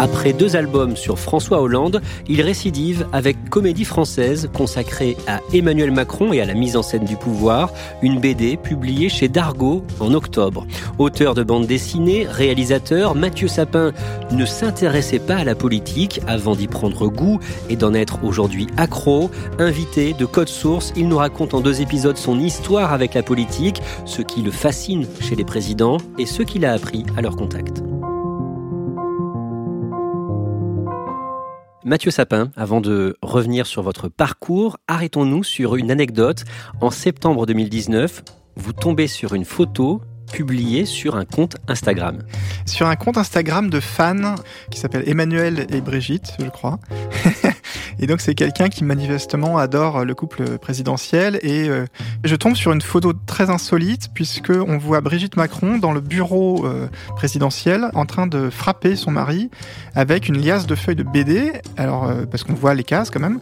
Après deux albums sur François Hollande, il récidive avec Comédie française consacrée à Emmanuel Macron et à la mise en scène du pouvoir, une BD publiée chez Dargaud en octobre. Auteur de bande dessinée, réalisateur, Mathieu Sapin ne s'intéressait pas à la politique avant d'y prendre goût et d'en être aujourd'hui accro. Invité de Code Source, il nous raconte en deux épisodes son histoire avec la politique, ce qui le fascine chez les présidents et ce qu'il a appris à leur contact. Mathieu Sapin, avant de revenir sur votre parcours, arrêtons-nous sur une anecdote. En septembre 2019, vous tombez sur une photo publiée sur un compte Instagram. Sur un compte Instagram de fans qui s'appelle Emmanuel et Brigitte, je crois. Et donc c'est quelqu'un qui manifestement adore le couple présidentiel et euh, je tombe sur une photo très insolite puisque on voit Brigitte Macron dans le bureau euh, présidentiel en train de frapper son mari avec une liasse de feuilles de BD. Alors euh, parce qu'on voit les cases quand même.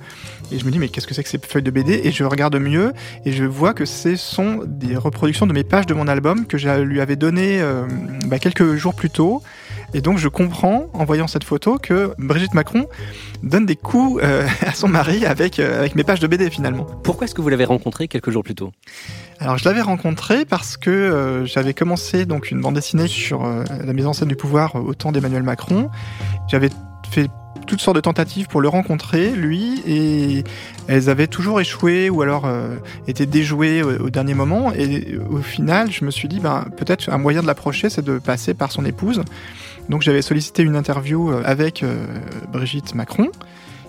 Et je me dis mais qu'est-ce que c'est que ces feuilles de BD Et je regarde mieux et je vois que ce sont des reproductions de mes pages de mon album que je lui avais donné bah, quelques jours plus tôt. Et donc je comprends, en voyant cette photo, que Brigitte Macron donne des coups euh, à son mari avec, euh, avec mes pages de BD finalement. Pourquoi est-ce que vous l'avez rencontré quelques jours plus tôt? Alors je l'avais rencontré parce que euh, j'avais commencé donc une bande dessinée sur la mise en scène du pouvoir au temps d'Emmanuel Macron. J'avais fait toutes sortes de tentatives pour le rencontrer, lui, et elles avaient toujours échoué ou alors été déjouées au, dernier moment. Et au final, je me suis dit, ben, peut-être un moyen de l'approcher, c'est de passer par son épouse. Donc j'avais sollicité une interview euh, avec euh, Brigitte Macron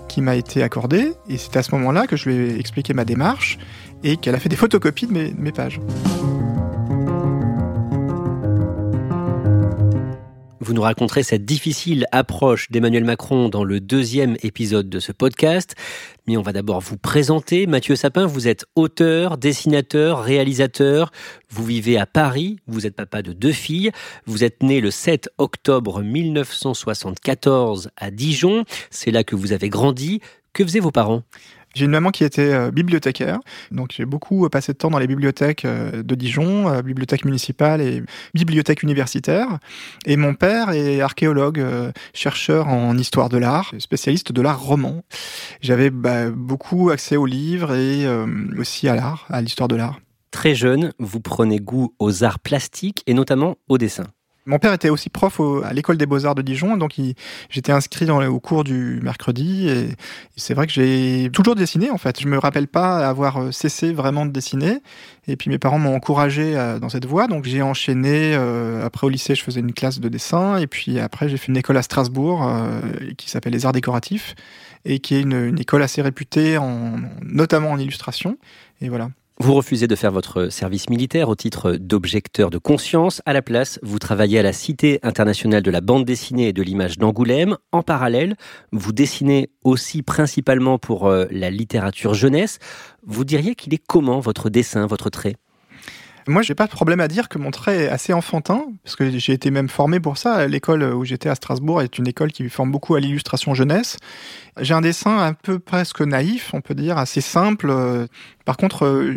qui m'a été accordée et c'est à ce moment-là que je lui ai expliqué ma démarche et qu'elle a fait des photocopies de mes pages. Vous nous raconterez cette difficile approche d'Emmanuel Macron dans le deuxième épisode de ce podcast. Mais on va d'abord vous présenter. Mathieu Sapin, vous êtes auteur, dessinateur, réalisateur. Vous vivez à Paris. Vous êtes papa de deux filles. Vous êtes né le 7 octobre 1974 à Dijon. C'est là que vous avez grandi. Que faisaient vos parents? J'ai une maman qui était euh, bibliothécaire, donc j'ai beaucoup euh, passé de temps dans les bibliothèques euh, de Dijon, bibliothèque municipale et bibliothèque universitaire. Et mon père est archéologue, chercheur en histoire de l'art, spécialiste de l'art roman. J'avais bah, beaucoup accès aux livres et aussi à l'art, à l'histoire de l'art. Très jeune, vous prenez goût aux arts plastiques et notamment au dessin. Mon père était aussi prof à l'école des beaux-arts de Dijon, donc j'étais inscrit au cours du mercredi. Et, c'est vrai que j'ai toujours dessiné en fait. Je me rappelle pas avoir euh, cessé vraiment de dessiner. Et puis mes parents m'ont encouragé euh, dans cette voie, donc j'ai enchaîné. Euh, après au lycée, je faisais une classe de dessin, et puis après j'ai fait une école à Strasbourg qui s'appelle les Arts décoratifs et qui est une, une école assez réputée, en, notamment en illustration. Et voilà. Vous refusez de faire votre service militaire au titre d'objecteur de conscience. À la place, vous travaillez à la Cité internationale de la bande dessinée et de l'image d'Angoulême. En parallèle, vous dessinez aussi principalement pour euh, la littérature jeunesse. Vous diriez qu'il est comment votre dessin, votre trait? Moi, j'ai pas de problème à dire que mon trait est assez enfantin, parce que j'ai été même formé pour ça. L'école où j'étais à Strasbourg est une école qui forme beaucoup à l'illustration jeunesse. J'ai un dessin un peu presque naïf, on peut dire, assez simple. Par contre,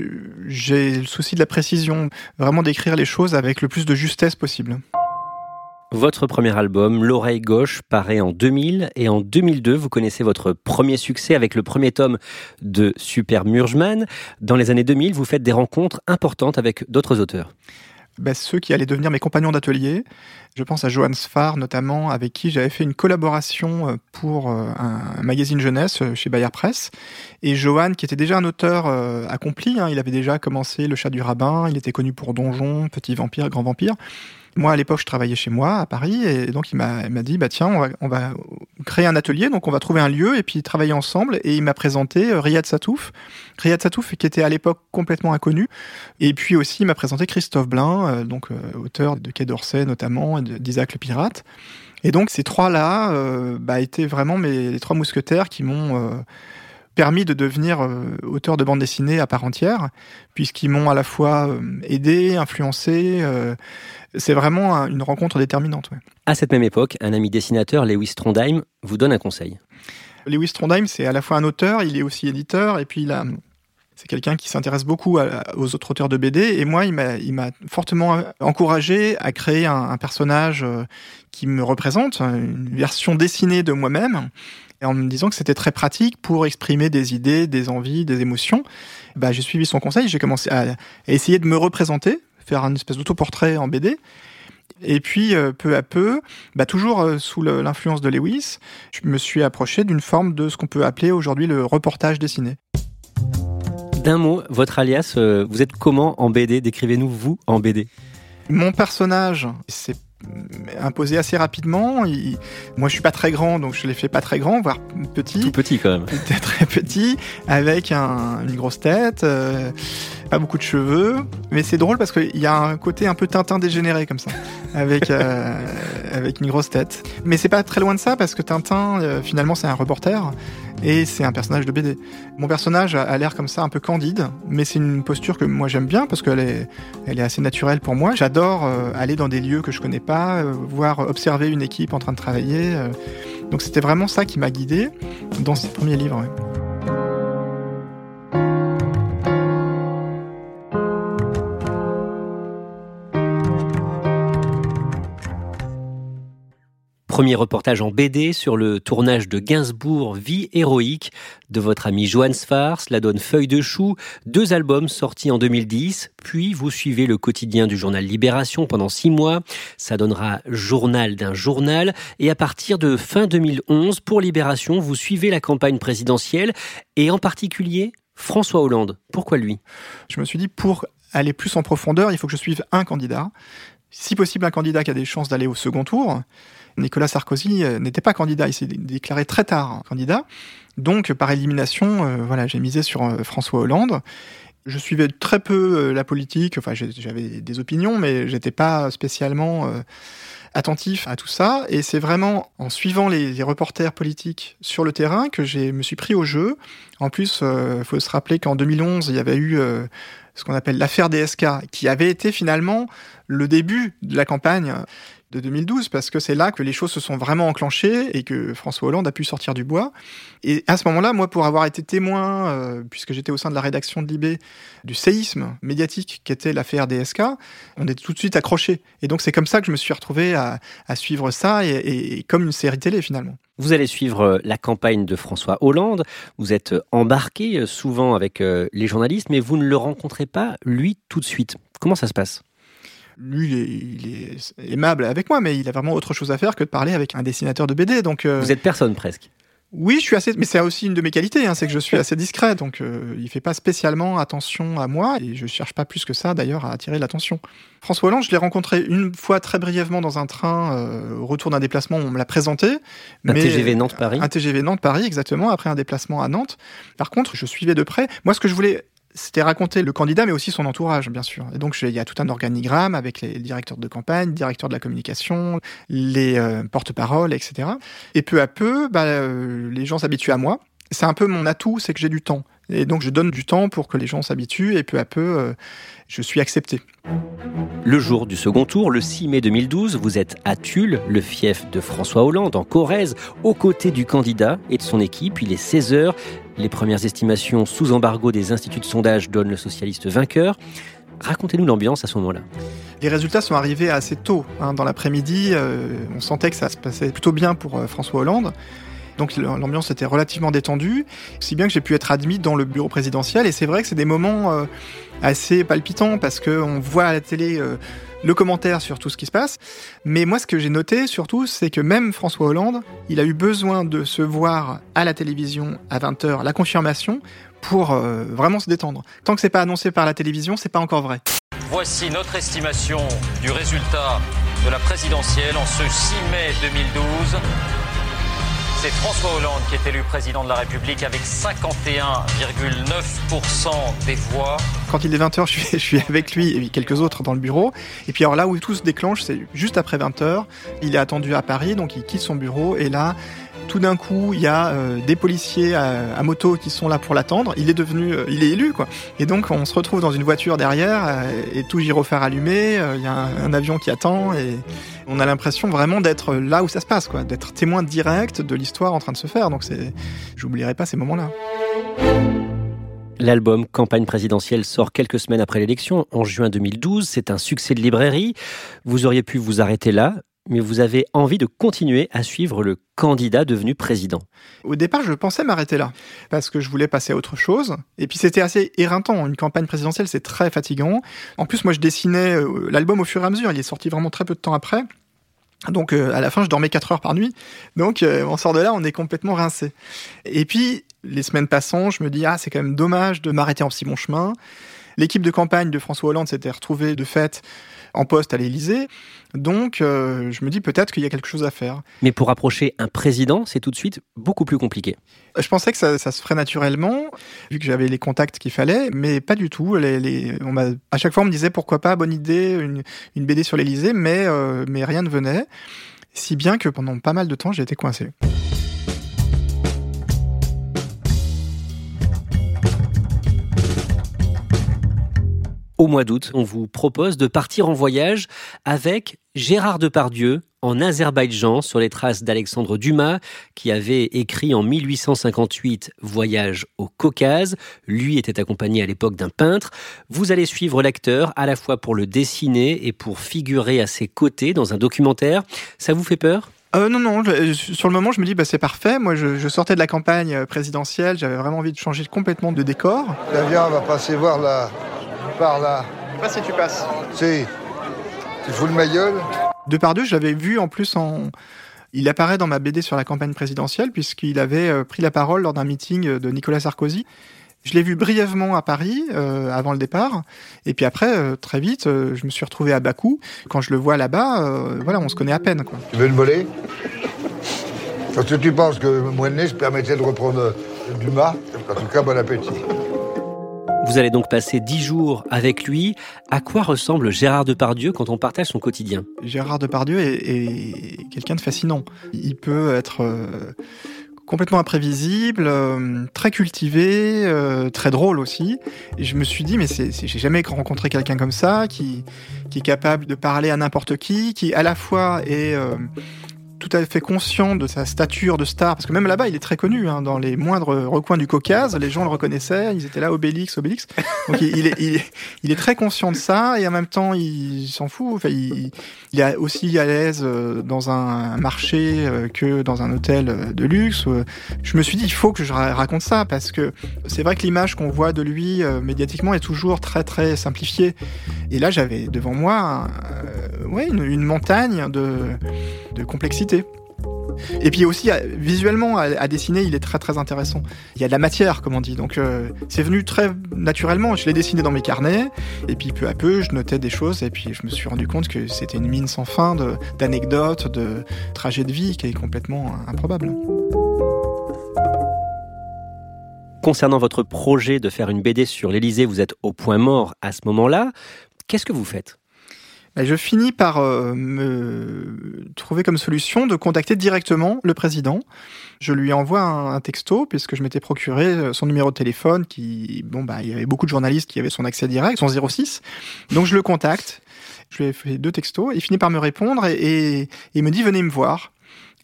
j'ai le souci de la précision, vraiment d'écrire les choses avec le plus de justesse possible. Votre premier album, L'oreille gauche, paraît en 2000 et en 2002, vous connaissez votre premier succès avec le premier tome de Super Murgeman. Dans les années 2000, vous faites des rencontres importantes avec d'autres auteurs. Ben, ceux qui allaient devenir mes compagnons d'atelier. Je pense à Johan Sfar notamment, avec qui j'avais fait une collaboration euh, pour euh, un magazine jeunesse euh, chez Bayer Press. Et Johan, qui était déjà un auteur accompli, hein, il avait déjà commencé Le chat du rabbin, il était connu pour Donjon, Petit vampire, Grand vampire. Moi, à l'époque, je travaillais chez moi, à Paris, et donc il m'a dit, bah tiens, on va, on va, créer un atelier, donc on va trouver un lieu et puis travailler ensemble. Et il m'a présenté euh, Riyad Satouf, Riyad Satouf qui était à l'époque complètement inconnu. Et puis aussi, il m'a présenté Christophe Blain, euh, donc euh, auteur de Quai d'Orsay notamment, d'Isaac le Pirate. Et donc ces trois-là bah, étaient vraiment mes les trois mousquetaires qui m'ont permis de devenir auteur de bande dessinée à part entière, puisqu'ils m'ont à la fois aidé, influencé, c'est vraiment une rencontre déterminante. À cette même époque, un ami dessinateur, Lewis Trondheim, vous donne un conseil. Lewis Trondheim, c'est à la fois un auteur, il est aussi éditeur, et puis il c'est quelqu'un qui s'intéresse beaucoup aux autres auteurs de BD. Et moi, il m'a fortement encouragé à créer un, personnage euh, qui me représente, une version dessinée de moi-même, en me disant que c'était très pratique pour exprimer des idées, des envies, des émotions. Bah, j'ai suivi son conseil, j'ai commencé à essayer de me représenter faire un espèce d'autoportrait en BD. Et puis, euh, peu à peu, bah, toujours euh, sous l'influence de Lewis, je me suis approché d'une forme de ce qu'on peut appeler aujourd'hui le reportage dessiné. D'un mot, votre alias, euh, vous êtes comment en BD Décrivez-nous vous en BD. Mon personnage, c'est imposé assez rapidement. Moi, je suis pas très grand, donc je l'ai fait pas très grand, voire petit. Tout petit quand même. Très petit, avec une grosse tête, euh, pas beaucoup de cheveux. Mais c'est drôle parce qu'il y a un côté un peu Tintin dégénéré comme ça, avec euh, avec une grosse tête. Mais c'est pas très loin de ça parce que Tintin, euh, finalement, c'est un reporter et c'est un personnage de BD. Mon personnage a, l'air comme ça un peu candide, mais c'est une posture que moi j'aime bien parce qu'elle est, assez naturelle pour moi. J'adore euh, aller dans des lieux que je connais pas, euh, voir observer une équipe en train de travailler. Euh. donc c'était vraiment ça qui m'a guidé dans ces premiers livres. Premier reportage en BD sur le tournage de Gainsbourg, Vie héroïque de votre ami Johan Sfars, La donne Feuille de Chou, deux albums sortis en 2010, puis vous suivez le quotidien du journal Libération pendant six mois, ça donnera Journal d'un journal, et à partir de fin 2011, pour Libération, vous suivez la campagne présidentielle, et en particulier François Hollande. Pourquoi lui? Je me suis dit, pour aller plus en profondeur, il faut que je suive un candidat, si possible un candidat qui a des chances d'aller au second tour, Nicolas Sarkozy euh, n'était pas candidat, il s'est déclaré très tard candidat. Donc, par élimination, euh, voilà, j'ai misé sur euh, François Hollande. Je suivais très peu la politique, enfin j'avais des opinions, mais j'étais pas spécialement attentif à tout ça. Et c'est vraiment en suivant les, reporters politiques sur le terrain que je me suis pris au jeu. En plus, il faut se rappeler qu'en 2011, il y avait eu ce qu'on appelle l'affaire DSK, qui avait été finalement le début de la campagne de 2012, parce que c'est là que les choses se sont vraiment enclenchées et que François Hollande a pu sortir du bois. Et à ce moment-là, moi, pour avoir été témoin, euh, puisque j'étais au sein de la rédaction de Libé, du séisme médiatique qu'était l'affaire DSK, on est tout de suite accroché. Et donc c'est comme ça que je me suis retrouvé à, suivre ça, et, comme une série télé finalement. Vous allez suivre euh, la campagne de François Hollande, vous êtes embarqué euh, souvent avec les journalistes, mais vous ne le rencontrez pas, lui, tout de suite. Comment ça se passe? Lui, il est, aimable avec moi, mais il a vraiment autre chose à faire que de parler avec un dessinateur de BD. Donc, euh, Vous êtes personne presque. Oui, je suis assez, mais c'est aussi une de mes qualités, hein, c'est que je suis assez discret, donc euh, il fait pas spécialement attention à moi et je cherche pas plus que ça d'ailleurs à attirer l'attention. François Hollande, je l'ai rencontré une fois très brièvement dans un train euh, au retour d'un déplacement, on me l'a présenté. Un TGV Nantes-Paris. Un TGV Nantes-Paris, exactement, après un déplacement à Nantes. Par contre, je suivais de près. Moi, ce que je voulais c'était raconter le candidat, mais aussi son entourage, bien sûr. Et donc, il y a tout un organigramme avec les directeurs de campagne, directeurs de la communication, les euh, porte-paroles, etc. Et peu à peu, bah, euh, les gens s'habituent à moi. C'est un peu mon atout, c'est que j'ai du temps. Et donc, je donne du temps pour que les gens s'habituent, et peu à peu, euh, je suis accepté. Le jour du second tour, le 6 mai 2012, vous êtes à Tulle, le fief de François Hollande, en Corrèze, aux côtés du candidat et de son équipe. Il est 16 heures. Les premières estimations sous embargo des instituts de sondage donnent le socialiste vainqueur. Racontez-nous l'ambiance à ce moment-là. Les résultats sont arrivés assez tôt. Hein. Dans l'après-midi, euh, on sentait que ça se passait plutôt bien pour euh, François Hollande. Donc l'ambiance était relativement détendue, si bien que j'ai pu être admis dans le bureau présidentiel. Et c'est vrai que c'est des moments euh, assez palpitants parce qu'on voit à la télé le commentaire sur tout ce qui se passe. Mais moi, ce que j'ai noté surtout, c'est que même François Hollande, il a eu besoin de se voir à la télévision à 20h, la confirmation, pour vraiment se détendre. Tant que c'est pas annoncé par la télévision, c'est pas encore vrai. Voici notre estimation du résultat de la présidentielle en ce 6 mai 2012. C'est François Hollande qui est élu président de la République avec 51,9% des voix. Quand il est 20h, je suis, je suis avec lui et quelques autres dans le bureau. Et puis alors là où tout se déclenche, c'est juste après 20h. Il est attendu à Paris, donc il quitte son bureau. Et là, tout d'un coup, il y a euh, des policiers à, moto qui sont là pour l'attendre. Il est devenu, euh, il est élu, quoi. Et donc, on se retrouve dans une voiture derrière euh, et tout gyrophare allumé. Il y a un, avion qui attend et on a l'impression vraiment d'être là où ça se passe, quoi, d'être témoin direct de l'histoire en train de se faire. Donc, c'est, j'oublierai pas ces moments-là. L'album Campagne présidentielle sort quelques semaines après l'élection, en juin 2012. C'est un succès de librairie. Vous auriez pu vous arrêter là, mais vous avez envie de continuer à suivre le candidat devenu président. Au départ, je pensais m'arrêter là, parce que je voulais passer à autre chose. Et puis c'était assez éreintant. Une campagne présidentielle, c'est très fatigant. En plus, moi, je dessinais euh, l'album au fur et à mesure. Il est sorti vraiment très peu de temps après. Donc euh, à la fin, je dormais 4 heures par nuit. Donc euh, on sort de là, on est complètement rincé. Et puis les semaines passant, je me dis ah c'est quand même dommage de m'arrêter en si bon chemin. L'équipe de campagne de François Hollande s'était retrouvée de fait en poste à l'Élysée. Donc, euh, je me dis peut-être qu'il y a quelque chose à faire. Mais pour approcher un président, c'est tout de suite beaucoup plus compliqué. Je pensais que ça, se ferait naturellement, vu que j'avais les contacts qu'il fallait, mais pas du tout. Les, on à chaque fois, on me disait pourquoi pas, bonne idée, une, BD sur l'Élysée, mais, euh, mais rien ne venait. Si bien que pendant pas mal de temps, j'ai été coincé. Au mois d'août, on vous propose de partir en voyage avec Gérard Depardieu en Azerbaïdjan sur les traces d'Alexandre Dumas qui avait écrit en 1858 Voyage au Caucase. Lui était accompagné à l'époque d'un peintre. Vous allez suivre l'acteur à la fois pour le dessiner et pour figurer à ses côtés dans un documentaire. Ça vous fait peur? Euh, non, non, sur le moment, je me dis, bah, c'est parfait. Moi, je, sortais de la campagne présidentielle, j'avais vraiment envie de changer complètement de décor. L'avion va passer voir la, par là. Je sais pas si tu passes. Si. Tu fous le ma gueule Depardieu, je l'avais vu en plus en. Il apparaît dans ma BD sur la campagne présidentielle, puisqu'il avait euh, pris la parole lors d'un meeting de Nicolas Sarkozy. Je l'ai vu brièvement à Paris euh, avant le départ, et puis après, euh, très vite, je me suis retrouvé à Bakou. Quand je le vois là-bas, voilà, on se connaît à peine. Quoi. Tu veux le voler Parce que tu penses que moi je permettais de reprendre Dumas En tout cas, bon appétit. Vous allez donc passer dix jours avec lui. À quoi ressemble Gérard Depardieu quand on partage son quotidien? Gérard Depardieu est, quelqu'un de fascinant. Il peut être euh, complètement imprévisible, euh, très cultivé, euh, très drôle aussi. Et je me suis dit, mais j'ai jamais rencontré quelqu'un comme ça, qui est capable de parler à n'importe qui, qui à la fois est tout à fait conscient de sa stature de star, parce que même là-bas, il est très connu, hein, dans les moindres recoins du Caucase, les gens le reconnaissaient, ils étaient là, Obélix, Obélix. Donc il, est, il, est, très conscient de ça, et en même temps, il s'en fout. Enfin, il, est aussi à l'aise euh, dans un marché euh, que dans un hôtel euh, de luxe. Je me suis dit, il faut que je raconte ça, parce que c'est vrai que l'image qu'on voit de lui médiatiquement est toujours très très simplifiée. Et là, j'avais devant moi ouais, une, une montagne de, de complexité et puis aussi, visuellement, à, dessiner, il est très très intéressant. Il y a de la matière, comme on dit. Donc euh, c'est venu très naturellement. Je l'ai dessiné dans mes carnets, et puis peu à peu, je notais des choses, et puis je me suis rendu compte que c'était une mine sans fin d'anecdotes, de, de trajets de vie qui est complètement improbable. Concernant votre projet de faire une BD sur l'Elysée, vous êtes au point mort à ce moment-là. Qu'est-ce que vous faites? Je finis par euh, me trouver comme solution de contacter directement le président. Je lui envoie un, texto puisque je m'étais procuré euh, son numéro de téléphone qui, bon, bah, il y avait beaucoup de journalistes qui avaient son accès direct, son 06. Donc je le contacte. Je lui ai fait deux textos. Il finit par me répondre et, et il me dit venez me voir.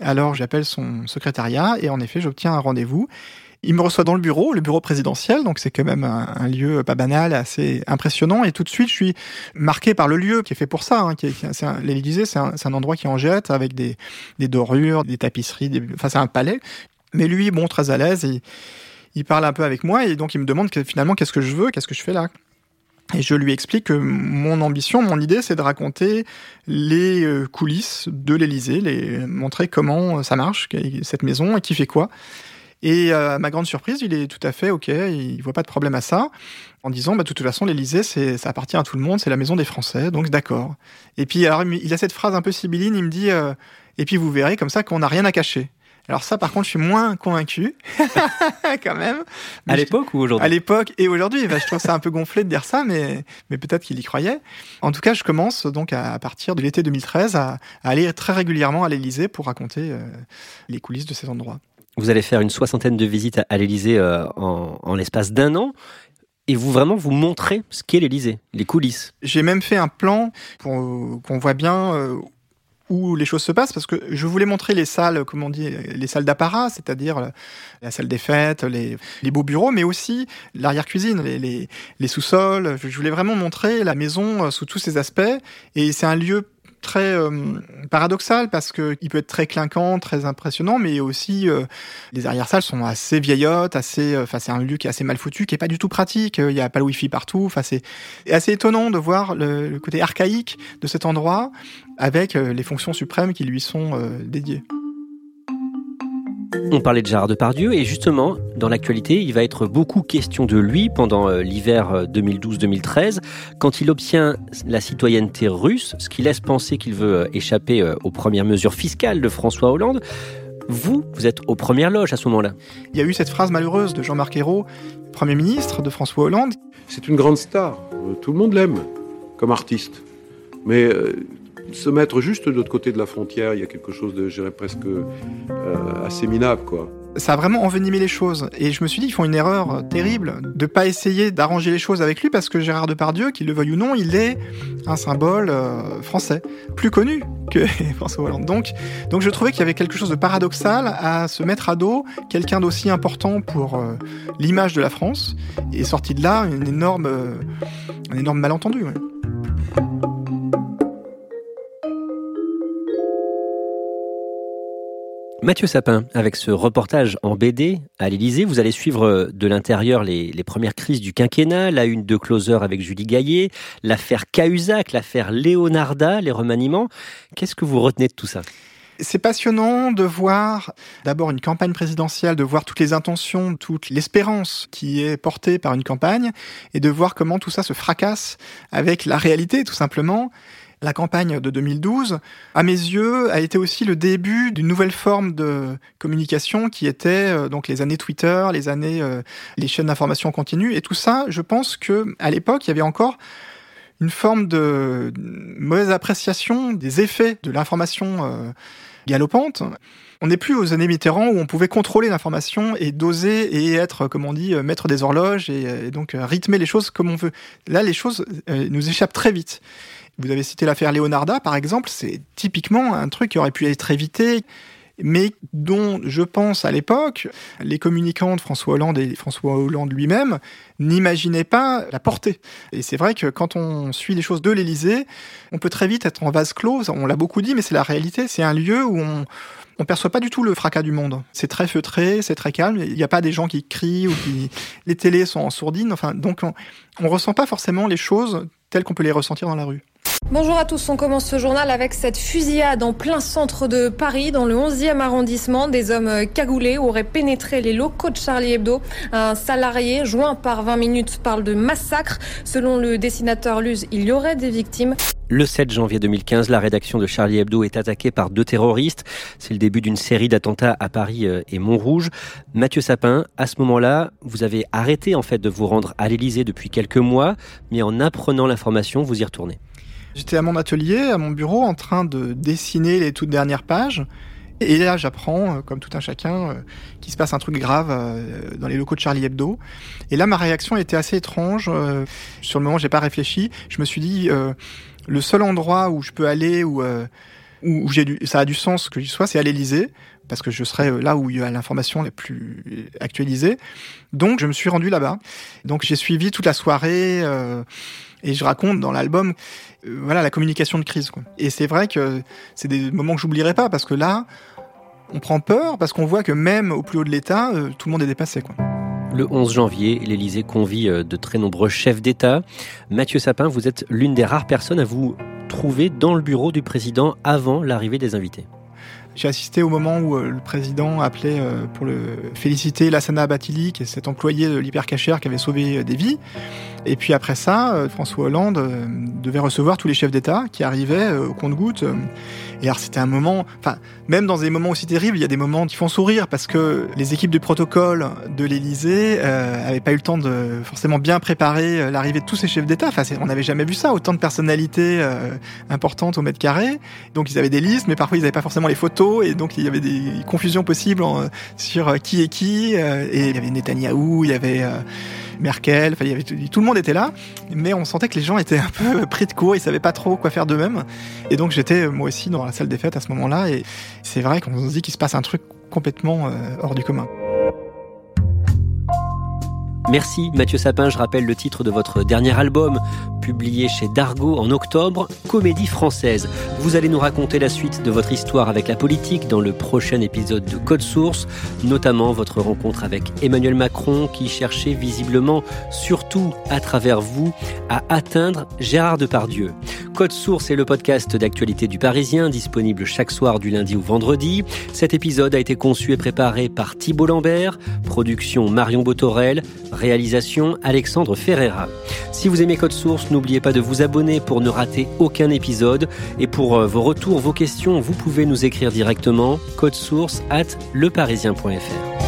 Alors j'appelle son secrétariat et en effet j'obtiens un rendez-vous. Il me reçoit dans le bureau, le bureau présidentiel, donc c'est quand même un, lieu pas banal, assez impressionnant. Et tout de suite, je suis marqué par le lieu qui est fait pour ça. Hein, qui L'Élysée, c'est un, endroit qui en jette avec des, dorures, des tapisseries, enfin c'est un palais. Mais lui, bon, très à l'aise, il, parle un peu avec moi et donc il me demande finalement qu'est-ce que je veux, qu'est-ce que je fais là? Et je lui explique que mon ambition, mon idée, c'est de raconter les euh, coulisses de l'Élysée, montrer comment ça marche, cette maison, et qui fait quoi. Et euh, à ma grande surprise, il est tout à fait OK, il voit pas de problème à ça, en disant, bah, de toute façon, l'Élysée, ça appartient à tout le monde, c'est la maison des Français, donc d'accord. Et puis, alors, il a cette phrase un peu sibylline, il me dit, euh, et puis vous verrez comme ça qu'on n'a rien à cacher. Alors ça, par contre, je suis moins convaincu, quand même. à l'époque ou aujourd'hui? À l'époque et aujourd'hui. Bah, je trouve ça un peu gonflé de dire ça, mais, mais peut-être qu'il y croyait. En tout cas, je commence donc à, partir de l'été 2013 à, aller très régulièrement à l'Élysée pour raconter euh, les coulisses de ces endroits. Vous allez faire une soixantaine de visites à l'Élysée euh, en, l'espace d'un an et vous vraiment vous montrez ce qu'est l'Élysée, les coulisses. J'ai même fait un plan pour qu'on voit bien euh, où les choses se passent, parce que je voulais montrer les salles, comme on dit, les salles d'apparat, c'est-à-dire la salle des fêtes, les, beaux bureaux, mais aussi l'arrière-cuisine, les, les sous-sols. Je voulais vraiment montrer la maison euh, sous tous ses aspects, et c'est un lieu très euh, paradoxal parce que il peut être très clinquant, très impressionnant, mais aussi euh, les arrière-salles sont assez vieillottes, assez, euh, c'est un lieu qui est assez mal foutu, qui est pas du tout pratique. Il n'y a pas le wifi partout. C'est assez étonnant de voir le, côté archaïque de cet endroit avec les fonctions suprêmes qui lui sont dédiées. On parlait de Gérard Depardieu et justement, dans l'actualité, il va être beaucoup question de lui pendant euh, l'hiver 2012-2013, euh, quand il obtient la citoyenneté russe, ce qui laisse penser qu'il veut euh, échapper aux premières mesures fiscales de François Hollande. Vous, vous êtes aux premières loges à ce moment-là. Il y a eu cette phrase malheureuse de Jean-Marc Ayrault, Premier ministre de François Hollande. C'est une grande star, tout le monde l'aime comme artiste. Mais se mettre juste de l'autre côté de la frontière, il y a quelque chose de, je presque euh, assez minable, quoi. Ça a vraiment envenimé les choses. Et je me suis dit, ils font une erreur terrible de pas essayer d'arranger les choses avec lui parce que Gérard Depardieu, qu'il le veuille ou non, il est un symbole euh, français, plus connu que François Hollande. Donc, donc je trouvais qu'il y avait quelque chose de paradoxal à se mettre à dos quelqu'un d'aussi important pour euh, l'image de la France. Et sorti de là, une énorme, un énorme malentendu. Mathieu Sapin, avec ce reportage en BD à l'Élysée, vous allez suivre euh, de l'intérieur les, premières crises du quinquennat, la une de Closer avec Julie Gaillet, l'affaire Cahuzac, l'affaire Leonarda, les remaniements. Qu'est-ce que vous retenez de tout ça? C'est passionnant de voir d'abord une campagne présidentielle, de voir toutes les intentions, toute l'espérance qui est portée par une campagne, et de voir comment tout ça se fracasse avec la réalité tout simplement. La campagne de 2012, à mes yeux, a été aussi le début d'une nouvelle forme de communication qui était euh, donc les années Twitter, les années euh, les chaînes d'information continue et tout ça. Je pense que à l'époque, il y avait encore une forme de mauvaise appréciation des effets de l'information euh, galopante. On n'est plus aux années Mitterrand où on pouvait contrôler l'information et doser et être, comme on dit, maître des horloges et, donc rythmer les choses comme on veut. Là, les choses nous échappent très vite. Vous avez cité l'affaire Leonarda, par exemple, c'est typiquement un truc qui aurait pu être évité, mais dont je pense à l'époque, les communicants de François Hollande et François Hollande lui-même n'imaginaient pas la portée. Et c'est vrai que quand on suit les choses de l'Élysée, on peut très vite être en vase clos, on l'a beaucoup dit, mais c'est la réalité, c'est un lieu où on, on perçoit pas du tout le fracas du monde. C'est très feutré, c'est très calme. Il n'y a pas des gens qui crient ou qui, les télés sont en sourdine. Enfin, donc on, on ressent pas forcément les choses telles qu'on peut les ressentir dans la rue. Bonjour à tous, on commence ce journal avec cette fusillade en plein centre de Paris, dans le 11e arrondissement. Des hommes cagoulés auraient pénétré les locaux de Charlie Hebdo. Un salarié joint par 20 minutes parle de massacre. Selon le dessinateur Luz, il y aurait des victimes. Le 7 janvier 2015, la rédaction de Charlie Hebdo est attaquée par deux terroristes. C'est le début d'une série d'attentats à Paris euh, et Montrouge. Mathieu Sapin, à ce moment-là, vous avez arrêté en fait de vous rendre à l'Élysée depuis quelques mois, mais en apprenant l'information, vous y retournez. J'étais à mon atelier, à mon bureau, en train de dessiner les toutes dernières pages. Et là, j'apprends, euh, comme tout un chacun, euh, qu'il se passe un truc grave euh, dans les locaux de Charlie Hebdo. Et là, ma réaction était assez étrange. Sur le moment, j'ai pas réfléchi. Je me suis dit, le seul endroit où je peux aller, où, ça a du sens que j'y sois, c'est à l'Élysée parce que je serais là où il y a l'information la plus actualisée. Donc je me suis rendu là-bas. Donc j'ai suivi toute la soirée et je raconte dans l'album euh, voilà la communication de crise. Et c'est vrai que c'est des moments que j'oublierai pas parce que là on prend peur parce qu'on voit que même au plus haut de l'État, euh, tout le monde est dépassé. Le 11 janvier, l'Élysée convie de très nombreux chefs d'État. Mathieu Sapin, vous êtes l'une des rares personnes à vous trouver dans le bureau du président avant l'arrivée des invités. J'ai assisté au moment où euh, le président appelait euh, pour le féliciter Lassana Batili, qui est cet employé de l'hypercachère qui avait sauvé euh, des vies. Et puis après ça, François Hollande devait recevoir tous les chefs d'État qui arrivaient au compte-gouttes. Et alors c'était un moment, enfin même dans des moments aussi terribles, il y a des moments qui font sourire parce que les équipes du protocole de l'Élysée euh, avaient pas eu le temps de forcément bien préparer euh, l'arrivée de tous ces chefs d'État. Enfin, on n'avait jamais vu ça, autant de personnalités euh, importantes au mètre carré. Donc ils avaient des listes, mais parfois ils n'avaient pas forcément les photos et donc il y avait des confusions possibles sur qui est qui. et il y avait Netanyahou, il y avait Merkel, enfin, il tout, le monde était là, mais on sentait que les gens étaient un peu pris de court, ils savaient pas trop quoi faire d'eux-mêmes. Et donc j'étais moi aussi dans la salle des fêtes à ce moment-là, et c'est vrai qu'on se dit qu'il se passe un truc complètement euh, hors du commun. Merci Mathieu Sapin, je rappelle le titre de votre dernier album, publié chez Dargo en octobre, Comédie française. Vous allez nous raconter la suite de votre histoire avec la politique dans le prochain épisode de Code Source, notamment votre rencontre avec Emmanuel Macron qui cherchait visiblement, surtout à travers vous, à atteindre Gérard Depardieu. Code Source est le podcast d'actualité du Parisien, disponible chaque soir du lundi au vendredi. Cet épisode a été conçu et préparé par Thibault Lambert, production Marion Botorel, réalisation Alexandre Ferreira. Si vous aimez Code Source, n'oubliez pas de vous abonner pour ne rater aucun épisode. Et pour euh, vos retours, vos questions, vous pouvez nous écrire directement code source at leparisien.fr.